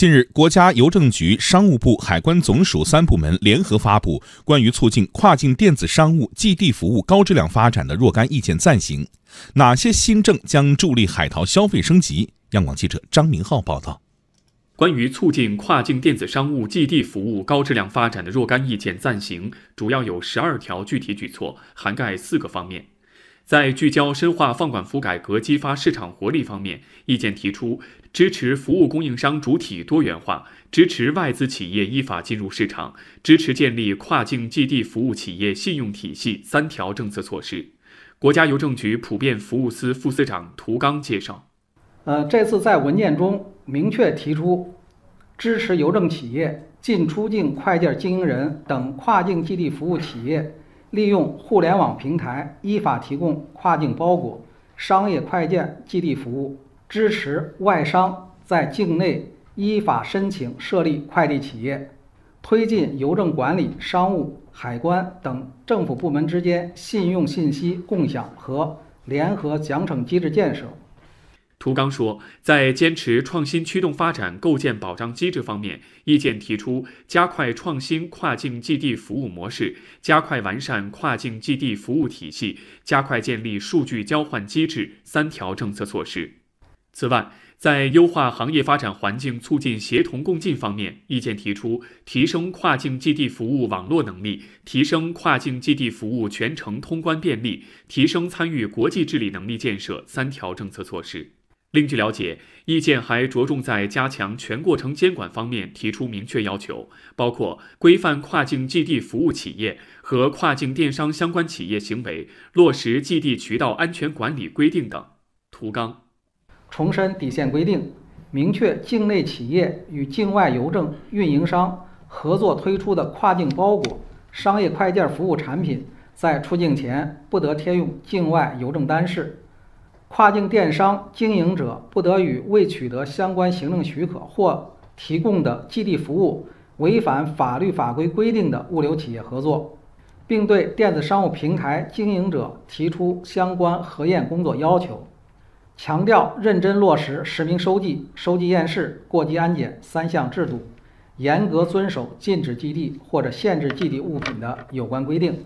近日，国家邮政局、商务部、海关总署三部门联合发布关于促进跨境电子商务寄递服务高质量发展的若干意见暂行。哪些新政将助力海淘消费升级？央广记者张明浩报道。关于促进跨境电子商务寄递服务高质量发展的若干意见暂行，主要有十二条具体举措，涵盖四个方面。在聚焦深化放管服改革、激发市场活力方面，意见提出支持服务供应商主体多元化，支持外资企业依法进入市场，支持建立跨境寄递服务企业信用体系三条政策措施。国家邮政局普遍服务司副司长涂刚介绍，呃，这次在文件中明确提出，支持邮政企业、进出境快件经营人等跨境寄递服务企业。利用互联网平台依法提供跨境包裹、商业快件寄递服务，支持外商在境内依法申请设立快递企业，推进邮政管理、商务、海关等政府部门之间信用信息共享和联合奖惩机制建设。涂刚说，在坚持创新驱动发展、构建保障机制方面，意见提出加快创新跨境寄递服务模式，加快完善跨境寄递服务体系，加快建立数据交换机制三条政策措施。此外，在优化行业发展环境、促进协同共进方面，意见提出提升跨境寄递服务网络能力，提升跨境寄递服务全程通关便利，提升参与国际治理能力建设三条政策措施。另据了解，意见还着重在加强全过程监管方面提出明确要求，包括规范跨境寄递服务企业和跨境电商相关企业行为，落实寄递渠道安全管理规定等。涂刚重申底线规定，明确境内企业与境外邮政运营商合作推出的跨境包裹、商业快件服务产品，在出境前不得贴用境外邮政单式。跨境电商经营者不得与未取得相关行政许可或提供的寄递服务违反法律法规规定的物流企业合作，并对电子商务平台经营者提出相关核验工作要求。强调认真落实实名收寄、收寄验视、过机安检三项制度，严格遵守禁止寄递或者限制寄递物品的有关规定。